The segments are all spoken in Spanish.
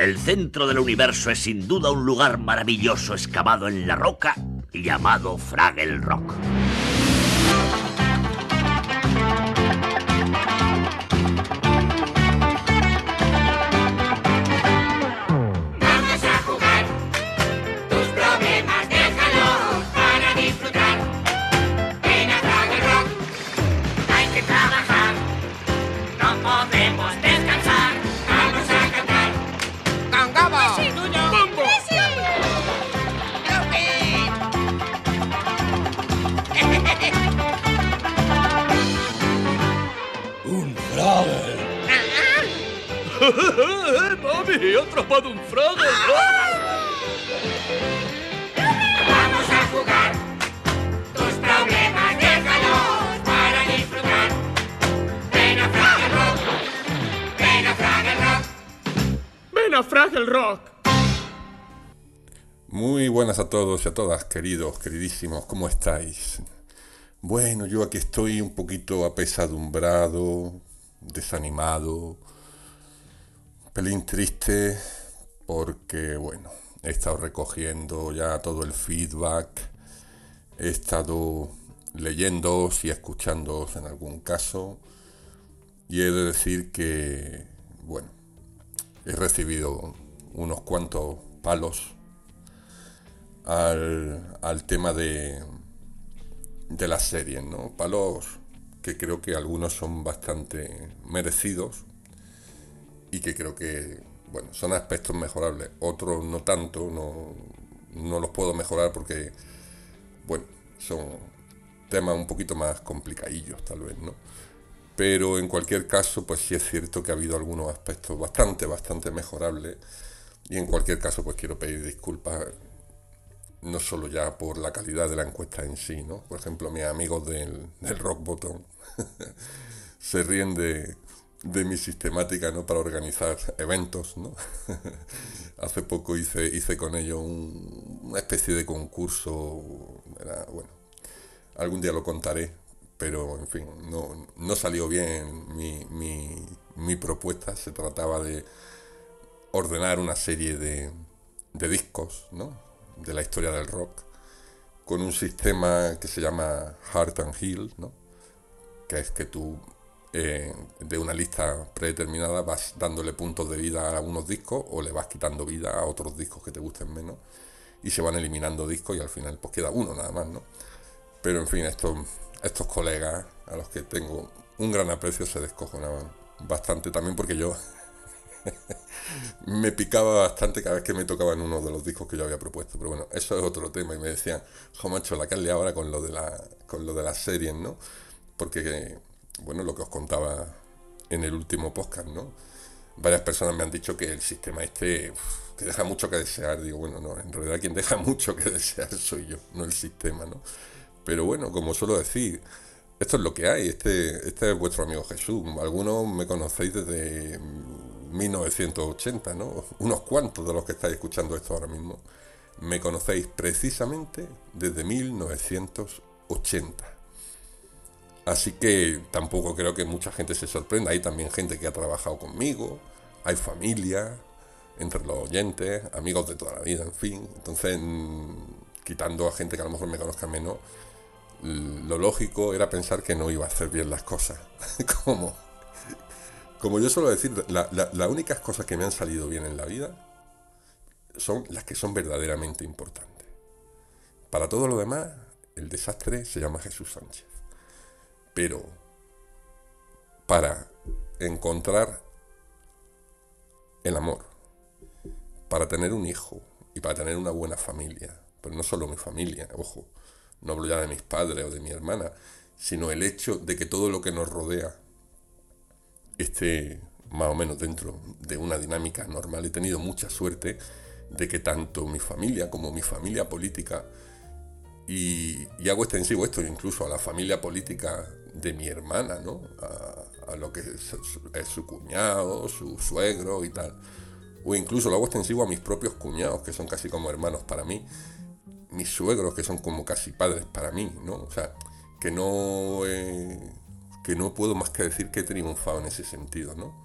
El centro del universo es sin duda un lugar maravilloso excavado en la roca llamado Fraggle Rock. ¡Mami! ¡He atrapado un Fraggle! Vamos a jugar. Tus problemas déjalos para disfrutar. Ven a Fraggle Rock. Ven a Fraggle Rock. ¡Ven a Fraggle Rock! Muy buenas a todos y a todas, queridos, queridísimos, ¿cómo estáis? Bueno, yo aquí estoy un poquito apesadumbrado, desanimado, pelín triste, porque, bueno, he estado recogiendo ya todo el feedback, he estado leyéndoos y escuchándoos en algún caso, y he de decir que, bueno, he recibido unos cuantos palos al, al tema de, de las series, ¿no? Palos que creo que algunos son bastante merecidos y que creo que, bueno, son aspectos mejorables. Otros no tanto, no, no los puedo mejorar porque, bueno, son temas un poquito más complicadillos tal vez, ¿no? Pero en cualquier caso, pues sí es cierto que ha habido algunos aspectos bastante, bastante mejorables. Y en cualquier caso, pues quiero pedir disculpas no solo ya por la calidad de la encuesta en sí, ¿no? Por ejemplo, mis amigos del, del Rock Bottom se ríen de, de mi sistemática, ¿no? Para organizar eventos, ¿no? Hace poco hice, hice con ellos un- una especie de concurso, era, bueno, algún día lo contaré, pero en fin, no, no salió bien mi, mi, mi propuesta, se trataba de ordenar una serie de, de discos, ¿no? De la historia del rock, con un sistema que se llama Heart and Heal, ¿no? Que es que tú, eh, de una lista predeterminada, vas dándole puntos de vida a unos discos o le vas quitando vida a otros discos que te gusten menos y se van eliminando discos y al final pues queda uno nada más, ¿no? Pero en fin, estos, estos colegas a los que tengo un gran aprecio se descojonaban bastante también porque yo me picaba bastante cada vez que me tocaban uno de los discos que yo había propuesto. Pero bueno, eso es otro tema. Y me decían, jo macho, la liado ahora con lo de la, con lo de las series, ¿no? Porque, bueno, lo que os contaba en el último podcast, ¿no? Varias personas me han dicho que el sistema este uf, que deja mucho que desear. Digo, bueno, no, en realidad quien deja mucho que desear soy yo, no el sistema, ¿no? Pero bueno, como suelo decir, esto es lo que hay, este, este es vuestro amigo Jesús. Algunos me conocéis desde 1980, ¿no? Unos cuantos de los que estáis escuchando esto ahora mismo me conocéis precisamente desde 1980. Así que tampoco creo que mucha gente se sorprenda. Hay también gente que ha trabajado conmigo, hay familia entre los oyentes, amigos de toda la vida, en fin. Entonces, mm, quitando a gente que a lo mejor me conozca menos, lo lógico era pensar que no iba a hacer bien las cosas. como, como yo suelo decir, la- la- las únicas cosas que me han salido bien en la vida son las que son verdaderamente importantes. Para todo lo demás, el desastre se llama Jesús Sánchez. Pero para encontrar el amor, para tener un hijo y para tener una buena familia, pero no solo mi familia, ojo, no hablo ya de mis padres o de mi hermana, sino el hecho de que todo lo que nos rodea esté más o menos dentro de una dinámica normal. He tenido mucha suerte de que tanto mi familia como mi familia política, y, hago extensivo esto incluso a la familia política de mi hermana, ¿no? A, lo que es, su- es su cuñado, su suegro y tal. O incluso lo hago extensivo a mis propios cuñados, que son casi como hermanos para mí. Mis suegros, que son como casi padres para mí, ¿no? O sea, que no, eh, que no puedo más que decir que he triunfado en ese sentido, ¿no?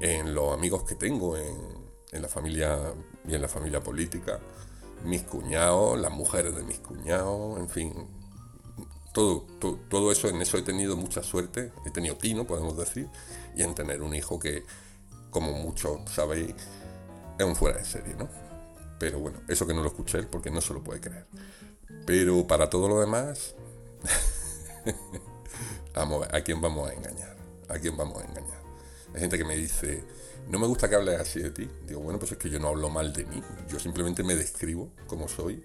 En los amigos que tengo, en, en la familia y en la familia política, mis cuñados, las mujeres de mis cuñados, en fin, todo, to- todo eso, en eso he tenido mucha suerte, he tenido tino, podemos decir, y en tener un hijo que, como muchos sabéis, es un fuera de serie, ¿no? Pero bueno, eso que no lo escuché porque no se lo puede creer. Pero para todo lo demás, a ¿a quién vamos a engañar? ¿A quién vamos a engañar? Hay gente que me dice, no me gusta que hables así de ti. Digo, bueno, pues es que yo no hablo mal de mí. Yo simplemente me describo como soy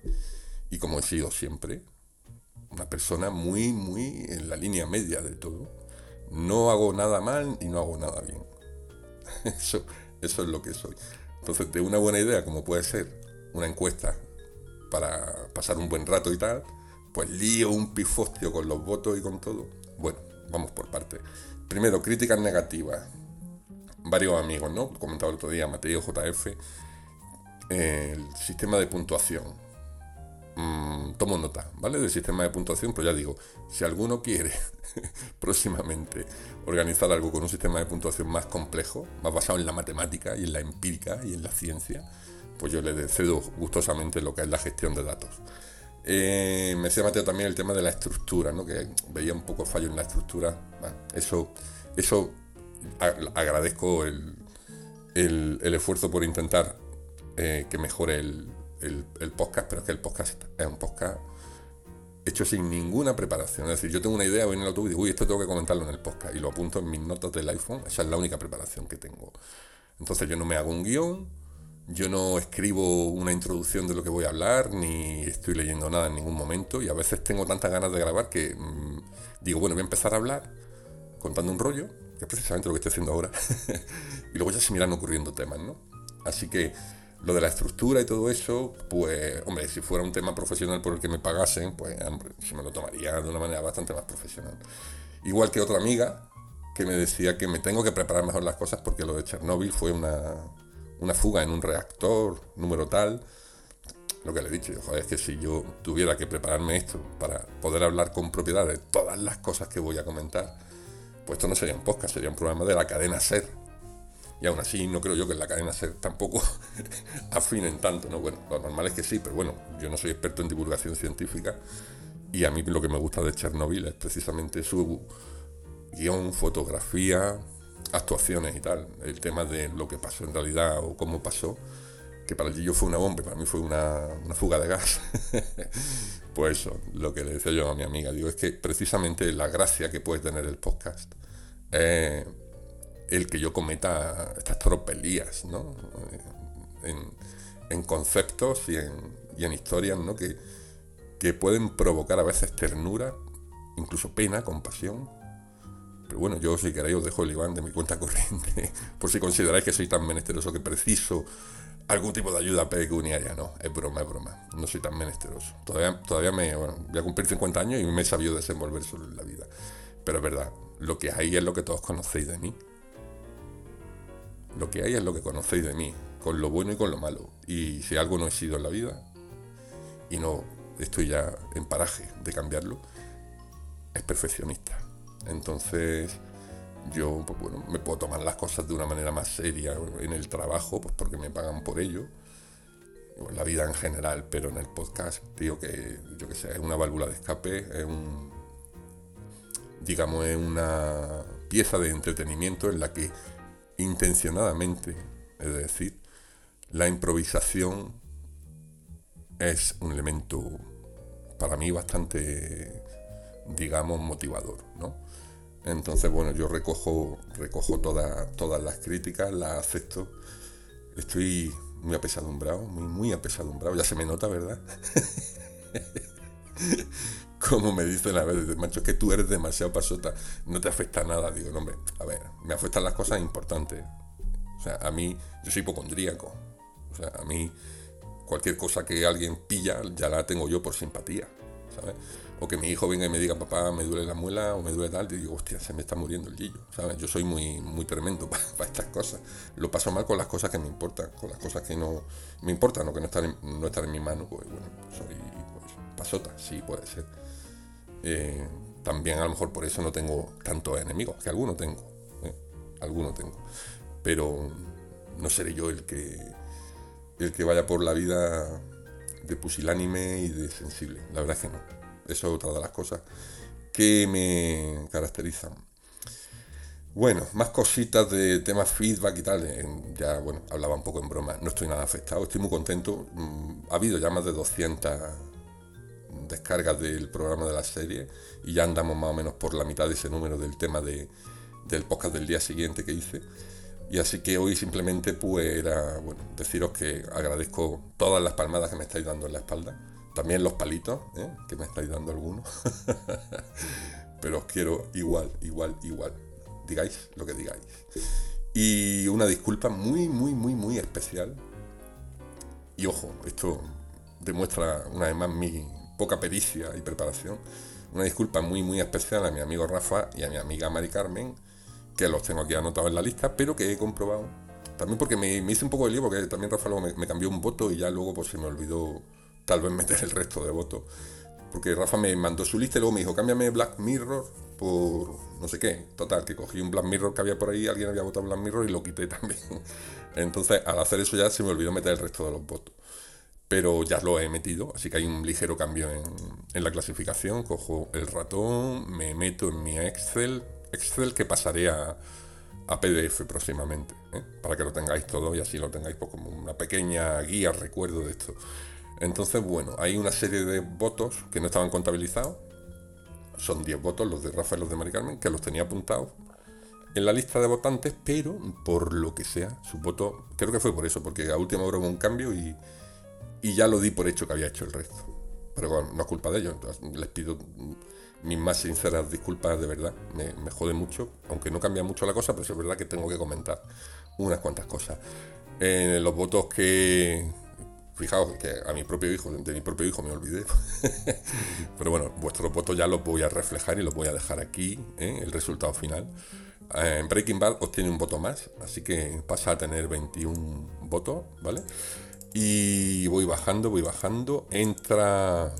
y como he sido siempre. Una persona muy, muy en la línea media de todo. No hago nada mal y no hago nada bien. Eso, eso es lo que soy. Entonces, de una buena idea, como puede ser una encuesta para pasar un buen rato y tal, pues lío un pifostio con los votos y con todo. Bueno, vamos por partes. Primero, críticas negativas. Varios amigos, ¿no? Comentaba el otro día Mateo JF. El sistema de puntuación. Mm, tomo nota, ¿vale? Del sistema de puntuación, pero ya digo, si alguno quiere próximamente organizar algo con un sistema de puntuación más complejo, más basado en la matemática y en la empírica y en la ciencia, pues yo le cedo gustosamente lo que es la gestión de datos. Eh, me decía Mateo también el tema de la estructura, ¿no? que veía un poco fallo en la estructura. Bueno, eso, eso agradezco el, el- el esfuerzo por intentar eh, que mejore el, el- el podcast, pero es que el podcast es un podcast hecho sin ninguna preparación. Es decir, yo tengo una idea, voy en el autobús y digo, uy, esto tengo que comentarlo en el podcast y lo apunto en mis notas del iPhone. Esa es la única preparación que tengo. Entonces yo no me hago un guion, yo no escribo una introducción de lo que voy a hablar, ni estoy leyendo nada en ningún momento y a veces tengo tantas ganas de grabar que mm, digo, bueno, voy a empezar a hablar contando un rollo, que es precisamente lo que estoy haciendo ahora, y luego ya se me irán ocurriendo temas, ¿no? Así que lo de la estructura y todo eso, pues, hombre, si fuera un tema profesional por el que me pagasen, pues, hombre, se me lo tomaría de una manera bastante más profesional. Igual que otra amiga que me decía que me tengo que preparar mejor las cosas porque lo de Chernóbil fue una, una fuga en un reactor número tal. Lo que le he dicho, yo, es que si yo tuviera que prepararme esto para poder hablar con propiedad de todas las cosas que voy a comentar, pues esto no sería un podcast, sería un programa de la cadena SER. Y aún así no creo yo que en la cadena SER tampoco afinen tanto, ¿no? Bueno, lo normal es que sí, pero bueno, yo no soy experto en divulgación científica y a mí lo que me gusta de Chernobyl es precisamente su guion, fotografía, actuaciones y tal. El tema de lo que pasó en realidad o cómo pasó, que para el Gillo fue una bomba, para mí fue una, una fuga de gas. pues eso, lo que le decía yo a mi amiga, digo, es que precisamente la gracia que puede tener el podcast es el que yo cometa estas tropelías, ¿no? En, conceptos y en, historias, ¿no? Que, pueden provocar a veces ternura, incluso pena, compasión. Pero bueno, yo si queréis os dejo el Iván de mi cuenta corriente, por si consideráis que soy tan menesteroso que preciso algún tipo de ayuda pecuniaria. No, es broma, es broma. No soy tan menesteroso. Todavía, todavía me bueno, voy a cumplir 50 años y me he sabido desenvolver solo en la vida. Pero es verdad, lo que hay es lo que todos conocéis de mí. Lo que hay es lo que conocéis de mí, con lo bueno y con lo malo. Y si algo no he sido en la vida, y no estoy ya en paraje de cambiarlo, es perfeccionista. Entonces, yo, pues bueno, me puedo tomar las cosas de una manera más seria en el trabajo, pues porque me pagan por ello, la vida en general, pero en el podcast, digo que, yo que sé, es una válvula de escape, es un, digamos, es una pieza de entretenimiento en la que intencionadamente, es decir, la improvisación es un elemento para mí bastante, digamos, motivador, ¿no? Entonces, bueno, yo recojo, recojo toda- todas las críticas, las acepto. Estoy muy apesadumbrado, muy, muy apesadumbrado. Ya se me nota, ¿verdad? Como me dicen a veces, macho, es que tú eres demasiado pasota, no te afecta nada. Digo, no, hombre, a ver, me afectan las cosas importantes. O sea, a mí, yo soy hipocondríaco. O sea, a mí, cualquier cosa que alguien pilla, ya la tengo yo por simpatía, ¿sabes? O que mi hijo venga y me diga, papá, me duele la muela o me duele tal, y digo, hostia, se me está muriendo el guillo, ¿sabes? Yo soy muy, muy tremendo para, estas cosas. Lo paso mal con las cosas que me importan, con las cosas que no me importan o que no están en, no están en mi mano, pues bueno, soy pues, pasota, sí, puede ser. Eh, también a lo mejor por eso no tengo tantos enemigos, que algunos tengo, ¿eh? tengo. Pero no seré yo el que, el que vaya por la vida de pusilánime y de sensible. La verdad es que no. Eso es otra de las cosas que me caracterizan. Bueno, más cositas de temas feedback y tal. eh, Ya, bueno, hablaba un poco en broma. No estoy nada afectado, estoy muy contento. Mm, Ha habido ya más de 200 descargas del programa de la serie y ya andamos más o menos por la mitad de ese número del tema de, del podcast del día siguiente que hice. Y así que hoy simplemente pues era, bueno, deciros que agradezco todas las palmadas que me estáis dando en la espalda. También los palitos, ¿eh? que me estáis dando algunos. Pero os quiero igual, igual, igual. Digáis lo que digáis. Y una disculpa muy, muy, muy, muy especial. Y ojo, esto demuestra una vez más mi poca pericia y preparación. Una disculpa muy, muy especial a mi amigo Rafa y a mi amiga Mari Carmen, que los tengo aquí anotados en la lista, pero que he comprobado. También porque me, hice un poco de lío, porque también Rafa luego me, me cambió un voto y ya luego pues se me olvidó tal vez meter el resto de votos. Porque Rafa me mandó su lista y luego me dijo, cámbiame Black Mirror por no sé qué. Total, que cogí un Black Mirror que había por ahí, alguien había votado Black Mirror y lo quité también. Entonces, al hacer eso ya se me olvidó meter el resto de los votos. Pero ya lo he metido, así que hay un ligero cambio en, en la clasificación. Cojo el ratón, me meto en mi Excel, Excel que pasaré a, a PDF próximamente, ¿eh? para que lo tengáis todo y así lo tengáis pues, como una pequeña guía, recuerdo de esto. Entonces, bueno, hay una serie de votos que no estaban contabilizados. Son 10 votos, los de Rafa y los de Mari Carmen, que los tenía apuntados en la lista de votantes, pero por lo que sea, su voto, creo que fue por eso, porque a última hora hubo un cambio y, y ya lo di por hecho que había hecho el resto. Pero bueno, no es culpa de ellos, les pido mis más sinceras disculpas de verdad, me, jode mucho, aunque no cambia mucho la cosa, pero es verdad que tengo que comentar unas cuantas cosas. En los votos que, fijaos que a mi propio hijo, de mi propio hijo me olvidé, pero bueno, vuestros votos ya los voy a reflejar y los voy a dejar aquí, ¿eh? el resultado final. Eh, Breaking Bad obtiene un voto más, así que pasa a tener 21 votos, ¿vale? Y voy bajando, voy bajando. Entra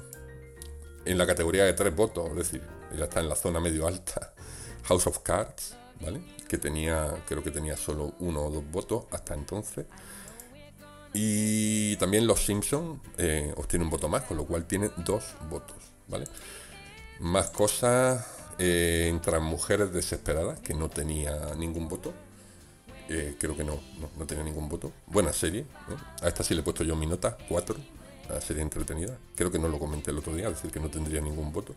en la categoría de tres votos, es decir, ya está en la zona medio alta. House of Cards, ¿vale? Que tenía, creo que tenía solo uno o dos votos hasta entonces. Y también Los Simpsons eh, obtiene un voto más, con lo cual tiene dos votos, ¿vale? Más cosas, eh, entran Mujeres Desesperadas, que no tenía ningún voto. Eh, creo que no, no, tenía ningún voto. Buena serie. ¿eh? A esta sí le he puesto yo mi nota, 4. La serie entretenida. Creo que no lo comenté el otro día, decir, que no tendría ningún voto.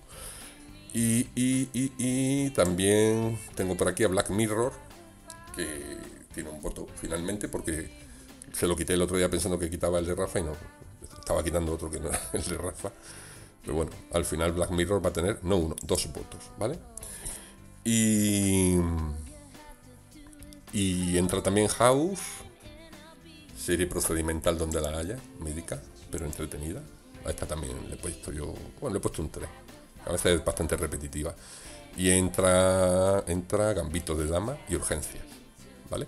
Y, y- y- y también tengo por aquí a Black Mirror, que tiene un voto finalmente, porque se lo quité el otro día pensando que quitaba el de Rafa y no. Estaba quitando otro que no era el de Rafa. Pero bueno, al final Black Mirror va a tener, no uno, dos votos, ¿vale? Y. Y entra también House, serie procedimental donde la haya, médica, pero entretenida. A esta también le he puesto yo, bueno, le he puesto un 3. A veces es bastante repetitiva. Y entra, entra Gambito de Dama y Urgencias, ¿vale?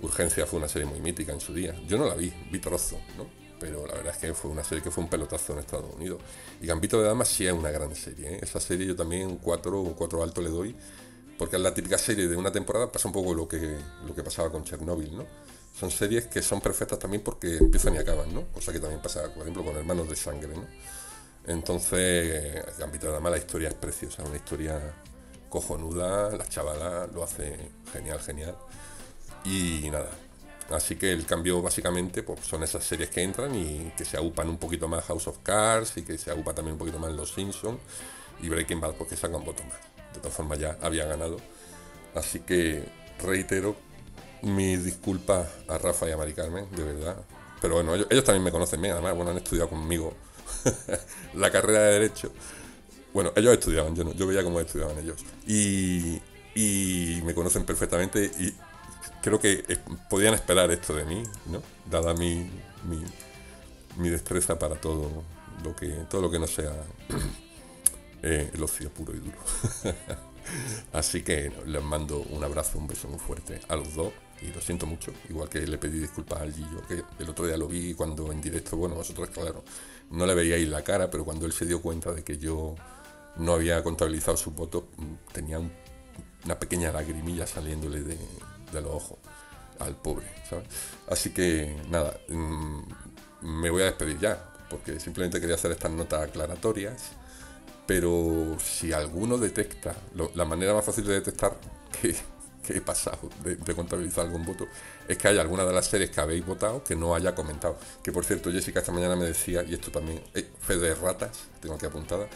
Urgencias fue una serie muy mítica en su día. Yo no la vi, vi trozo, ¿no? Pero la verdad es que fue una serie que fue un pelotazo en Estados Unidos. Y Gambito de Dama sí es una gran serie, ¿eh? Esa serie yo también 4 o 4 alto le doy porque es la típica serie de una temporada, pasa un poco lo que, lo que pasaba con Chernobyl, ¿no? Son series que son perfectas también porque empiezan y acaban, ¿no? Cosa que también pasa, por ejemplo, con Hermanos de Sangre, ¿no? Entonces, Gambito de Dama, la historia es preciosa, una historia cojonuda, la chavala lo hace genial, genial. Y nada, así que el cambio básicamente pues, son esas series que entran y que se agupan un poquito más House of Cards y que se agupa también un poquito más Los Simpsons y Breaking Bad porque sacan voto más. De todas formas ya había ganado. Así que reitero mis disculpas a Rafa y a Mari Carmen, de verdad. Pero bueno, ellos, también me conocen bien, además, bueno, han estudiado conmigo la carrera de Derecho. Bueno, ellos estudiaban, yo no, yo veía cómo estudiaban ellos. Y, y me conocen perfectamente y creo que eh, podían esperar esto de mí, ¿no? Dada mi, mi, mi destreza para todo lo que, todo lo que no sea eh, el ocio puro y duro. Así que les mando un abrazo, un beso muy fuerte a los dos y lo siento mucho. Igual que le pedí disculpas al Gillo, que el otro día lo vi cuando en directo, bueno, vosotros, claro, no le veíais la cara, pero cuando él se dio cuenta de que yo no había contabilizado sus votos, tenía un- una pequeña lagrimilla saliéndole de, los ojos. al pobre, ¿sabes? Así que nada, mm, me voy a despedir ya, porque simplemente quería hacer estas notas aclaratorias. Pero si alguno detecta, la manera más fácil de detectar que, que he pasado de, contabilizar algún voto es que hay alguna de las series que habéis votado que no haya comentado. Que por cierto, Jessica esta mañana me decía, y esto también, eh, de ratas, tengo aquí apuntada,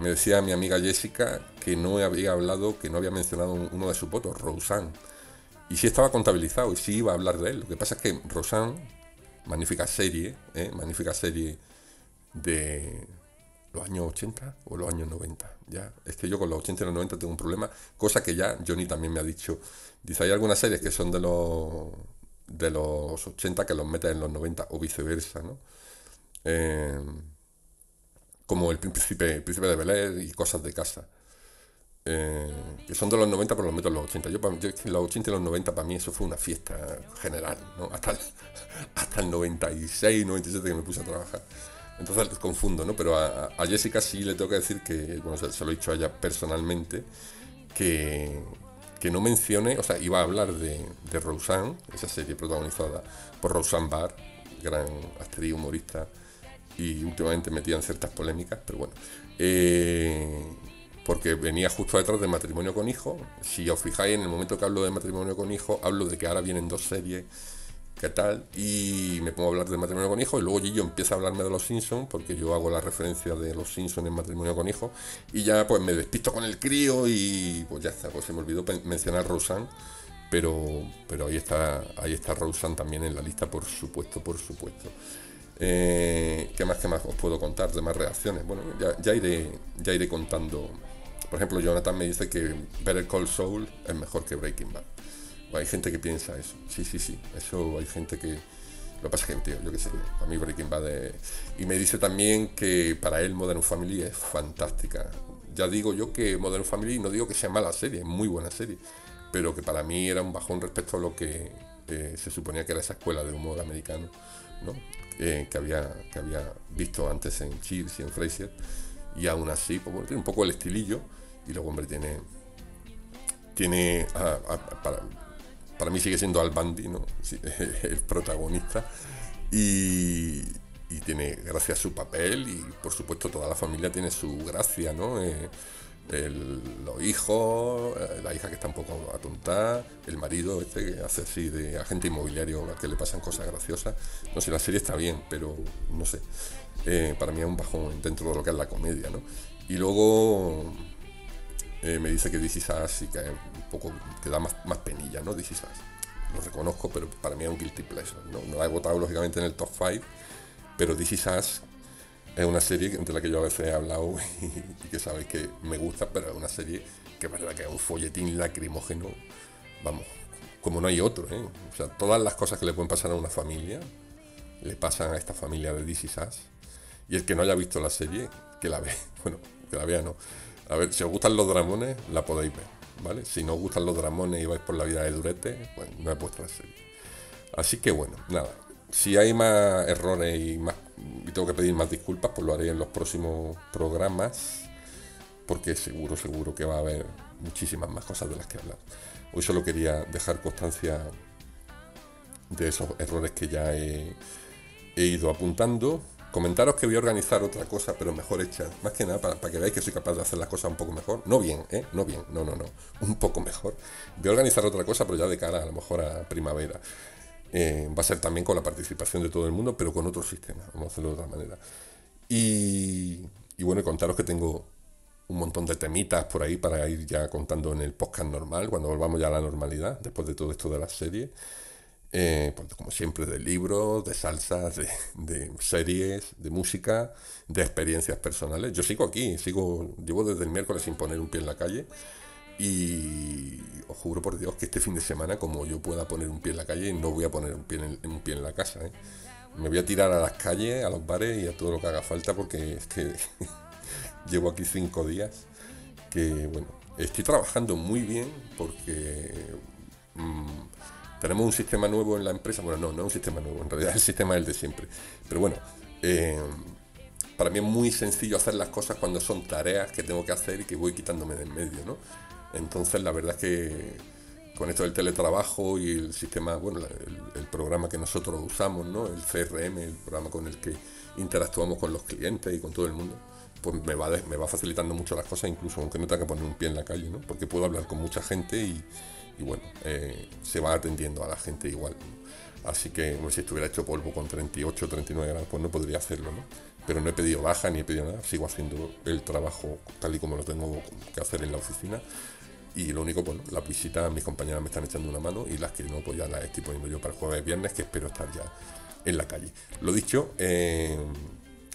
me decía mi amiga Jessica que no había hablado, que no había mencionado un- uno de sus votos, Roseanne. Y sí estaba contabilizado y sí iba a hablar de él. Lo que pasa es que Roseanne, magnífica serie, ¿eh? magnífica serie de los años 80 o los años 90. Ya, es que yo con los 80 y los 90 tengo un problema, cosa que ya Johnny también me ha dicho. Dice, hay algunas series que son de los de los 80 que los metes en los 90 o viceversa, ¿no? Eh, como el príncipe, el príncipe de Bel Air y cosas de casa. Eh, que son de los 90 pero los meto en los 80. Yo, yo los 80 y los 90 para mí eso fue una fiesta general, ¿no? Hasta el, hasta el 96, 97 que me puse a trabajar. Entonces confundo, ¿no? Pero a, a Jessica sí le tengo que decir que, bueno, se, se lo he dicho a ella personalmente, que, que no mencione, o sea, iba a hablar de, de Roseanne, esa serie protagonizada por Roseanne Barr, gran actriz humorista y últimamente metida en ciertas polémicas, pero bueno. Eh, porque venía justo detrás de matrimonio con hijo. Si os fijáis, en el momento que hablo de matrimonio con hijo, hablo de que ahora vienen dos series, ¿qué tal? Y me pongo a hablar de matrimonio con hijo, y luego Gillo empieza a hablarme de los Simpsons, porque yo hago la referencia de los Simpsons en matrimonio con hijo, y ya pues me despisto con el crío y pues ya está, pues se me olvidó mencionar Roseanne. Pero, pero ahí está ahí está Roseanne también en la lista, por supuesto, por supuesto. Eh, ¿Qué más que más os puedo contar de más reacciones? Bueno, ya, ya iré ya iré contando. Por ejemplo, Jonathan me dice que Better Call Saul es mejor que Breaking Bad. Hay gente que piensa eso. Sí, sí, sí. Eso hay gente que. Lo que pasa es que, tío, yo qué sé, para mí Breaking Bad es... Y me dice también que para él Modern Family es fantástica. Ya digo yo que Modern Family, no digo que sea mala serie, es muy buena serie, pero que para mí era un bajón respecto a lo que eh, se suponía que era esa escuela de humor americano, ¿no? Eh, que, había, que había visto antes en Cheers y en Frasier. Y aún así, pues tiene un poco el estilillo y luego, hombre, tiene... Tiene... ah, ah, para, para mí sigue siendo Al Bundy, ¿no? El protagonista. Y, y tiene gracia su papel y por supuesto toda la familia tiene su gracia, ¿no? Eh, los hijos, eh, la hija que está un poco atontada, el marido este que hace así de agente inmobiliario al que le pasan cosas graciosas. No sé, la serie está bien, pero no sé. Eh, para mí es un bajón dentro de lo que es la comedia, ¿no? Y luego eh, me dice que This Is Us sí que un poco, que da más, más penilla, ¿no? This Is Us. Lo reconozco, pero para mí es un guilty pleasure. No, no la he votado lógicamente en el top 5, pero This Is Us es una serie de la que yo a veces he hablado y, y que sabéis que me gusta, pero es una serie que es verdad que es un folletín lacrimógeno, vamos, como no hay otro, ¿eh? O sea, todas las cosas que le pueden pasar a una familia, le pasan a esta familia de This Is Us. Y el que no haya visto la serie, que la ve. Bueno, que la vea no. A ver, si os gustan los dramones, la podéis ver, ¿vale? Si no os gustan los dramones y vais por la vida de Durete, pues no es vuestra serie. Así que bueno, nada. Si hay más errores y más y tengo que pedir más disculpas, pues lo haré en los próximos programas. Porque seguro, seguro que va a haber muchísimas más cosas de las que hablar. Hoy solo quería dejar constancia de esos errores que ya he, he ido apuntando. Comentaros que voy a organizar otra cosa, pero mejor hecha. Más que nada para, para que veáis que soy capaz de hacer las cosas un poco mejor. No bien, ¿eh? No bien, no, no, no. Un poco mejor. Voy a organizar otra cosa, pero ya de cara a lo mejor a primavera. Eh, va a ser también con la participación de todo el mundo, pero con otro sistema. Vamos a hacerlo de otra manera. Y, y bueno, contaros que tengo un montón de temitas por ahí para ir ya contando en el podcast normal, cuando volvamos ya a la normalidad, después de todo esto de las series. Eh, pues como siempre, de libros, de salsas, de, de series, de música, de experiencias personales. Yo sigo aquí, sigo, llevo desde el miércoles sin poner un pie en la calle. Y os juro por Dios que este fin de semana, como yo pueda poner un pie en la calle, no voy a poner un pie en, un pie en la casa. ¿eh? Me voy a tirar a las calles, a los bares y a todo lo que haga falta porque es que llevo aquí cinco días que, bueno, estoy trabajando muy bien porque mm, tenemos un sistema nuevo en la empresa. Bueno, no, no es un sistema nuevo, en realidad el sistema es el de siempre. Pero bueno, eh, para mí es muy sencillo hacer las cosas cuando son tareas que tengo que hacer y que voy quitándome de en medio, ¿no? Entonces la verdad es que con esto del teletrabajo y el sistema, bueno, el, el programa que nosotros usamos, ¿no? El CRM, el programa con el que interactuamos con los clientes y con todo el mundo, pues me va, me va facilitando mucho las cosas, incluso aunque no tenga que poner un pie en la calle, ¿no? Porque puedo hablar con mucha gente y, y bueno, eh, se va atendiendo a la gente igual. Así que bueno, si estuviera hecho polvo con 38 39 grados, pues no podría hacerlo, ¿no? Pero no he pedido baja ni he pedido nada, sigo haciendo el trabajo tal y como lo tengo que hacer en la oficina. Y lo único, bueno, las visitas, mis compañeras me están echando una mano y las que no, pues ya las estoy poniendo yo para el jueves viernes, que espero estar ya en la calle. Lo dicho, eh,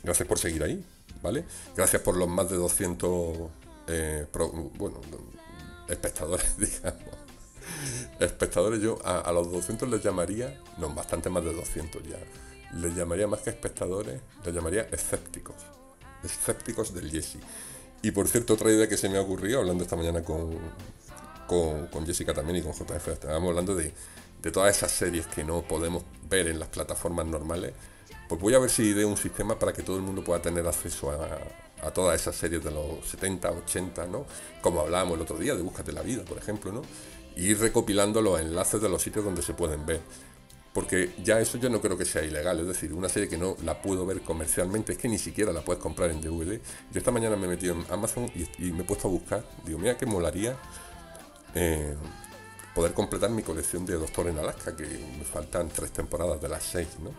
gracias por seguir ahí, ¿vale? Gracias por los más de 200, eh, bueno, espectadores, digamos. Espectadores, yo a, los 200 les llamaría, no, bastante más de 200 ya, les llamaría más que espectadores, les llamaría escépticos. Escépticos del Jesse. Y por cierto, otra idea que se me ha ocurrido, hablando esta mañana con, con, con Jessica también y con JF, estábamos hablando de, de todas esas series que no podemos ver en las plataformas normales. Pues voy a ver si de un sistema para que todo el mundo pueda tener acceso a, a todas esas series de los 70, 80, ¿no? Como hablábamos el otro día de Búscate la vida, por ejemplo, ¿no? Y recopilando los enlaces de los sitios donde se pueden ver. Porque ya eso yo no creo que sea ilegal, es decir, una serie que no la puedo ver comercialmente, es que ni siquiera la puedes comprar en DVD. Yo esta mañana me he metido en Amazon y, y me he puesto a buscar, digo, mira que molaría eh, poder completar mi colección de Doctor en Alaska, que me faltan tres temporadas de las seis, ¿no?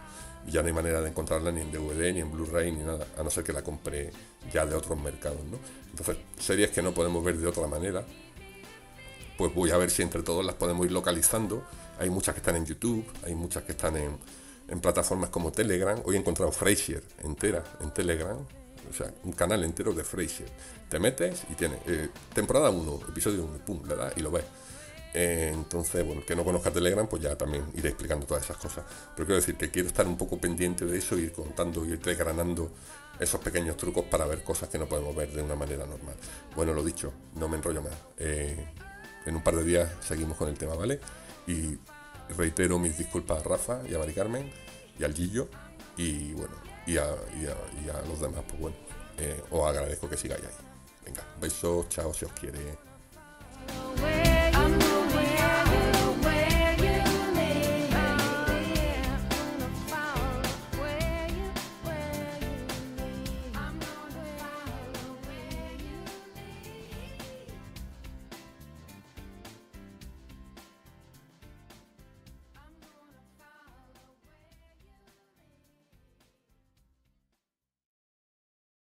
Y ya no hay manera de encontrarla ni en DVD, ni en Blu-ray, ni nada, a no ser que la compre ya de otros mercados, ¿no? Entonces, series que no podemos ver de otra manera, pues voy a ver si entre todos las podemos ir localizando. Hay muchas que están en YouTube, hay muchas que están en, en plataformas como Telegram. Hoy he encontrado Frasier entera en Telegram, o sea, un canal entero de Frasier. Te metes y tiene eh, temporada 1, episodio 1, pum, le das y lo ves. Eh, entonces, bueno, que no conozca Telegram, pues ya también iré explicando todas esas cosas. Pero quiero decir que quiero estar un poco pendiente de eso, ir contando ir desgranando esos pequeños trucos para ver cosas que no podemos ver de una manera normal. Bueno, lo dicho, no me enrollo más. Eh, en un par de días seguimos con el tema, ¿vale? Y reitero mis disculpas a Rafa y a Mari Carmen y al Gillo y bueno, y a, los demás, pues bueno, eh, os agradezco que sigáis ahí. Venga, besos, chao si os quiere.